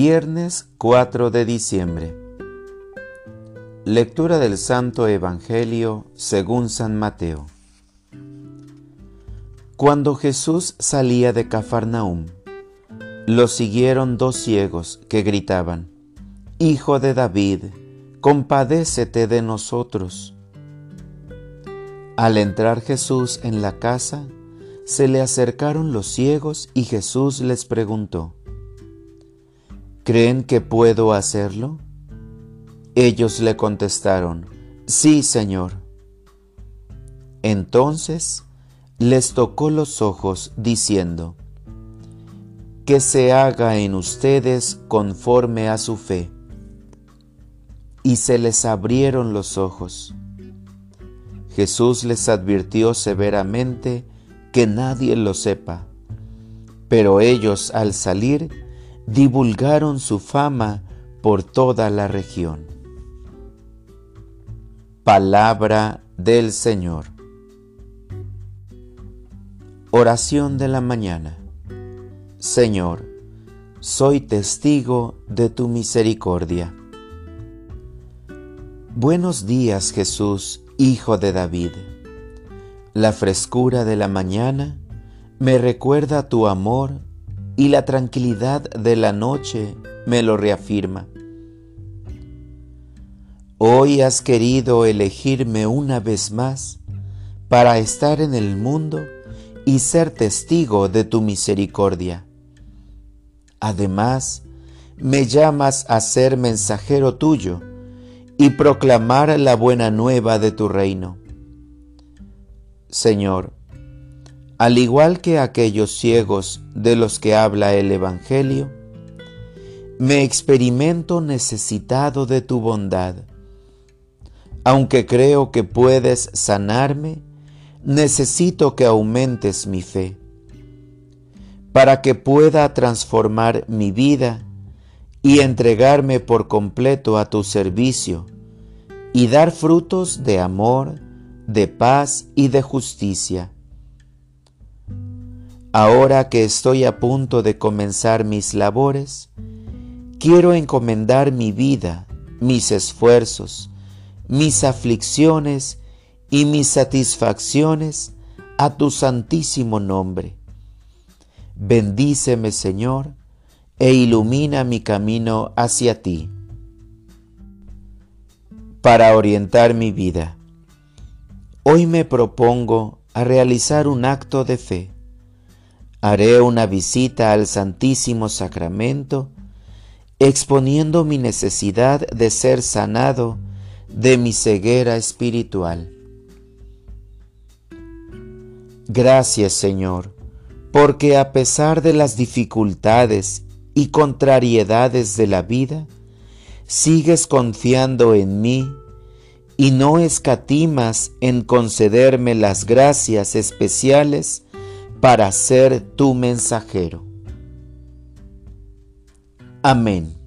Viernes 4 de diciembre. Lectura del Santo Evangelio según San Mateo. Cuando Jesús salía de Cafarnaum, lo siguieron dos ciegos que gritaban, Hijo de David, compadécete de nosotros. Al entrar Jesús en la casa, se le acercaron los ciegos y Jesús les preguntó, ¿Creen que puedo hacerlo? Ellos le contestaron, Sí, Señor. Entonces les tocó los ojos, diciendo, Que se haga en ustedes conforme a su fe. Y se les abrieron los ojos. Jesús les advirtió severamente que nadie lo sepa, pero ellos al salir divulgaron su fama por toda la región. Palabra del Señor. Oración de la mañana. Señor, soy testigo de tu misericordia. Buenos días Jesús, Hijo de David. La frescura de la mañana me recuerda tu amor y la tranquilidad de la noche me lo reafirma. Hoy has querido elegirme una vez más para estar en el mundo y ser testigo de tu misericordia. Además, me llamas a ser mensajero tuyo y proclamar la buena nueva de tu reino. Señor, al igual que aquellos ciegos de los que habla el Evangelio, me experimento necesitado de tu bondad. Aunque creo que puedes sanarme, necesito que aumentes mi fe, para que pueda transformar mi vida y entregarme por completo a tu servicio y dar frutos de amor, de paz y de justicia Ahora que estoy a punto de comenzar mis labores, quiero encomendar mi vida, mis esfuerzos, mis aflicciones y mis satisfacciones a tu santísimo nombre. Bendíceme, Señor, e ilumina mi camino hacia ti. Para orientar mi vida, hoy me propongo a realizar un acto de fe haré una visita al Santísimo Sacramento, exponiendo mi necesidad de ser sanado de mi ceguera espiritual. Gracias Señor, porque a pesar de las dificultades y contrariedades de la vida, sigues confiando en mí y no escatimas en concederme las gracias especiales para ser tu mensajero. Amén.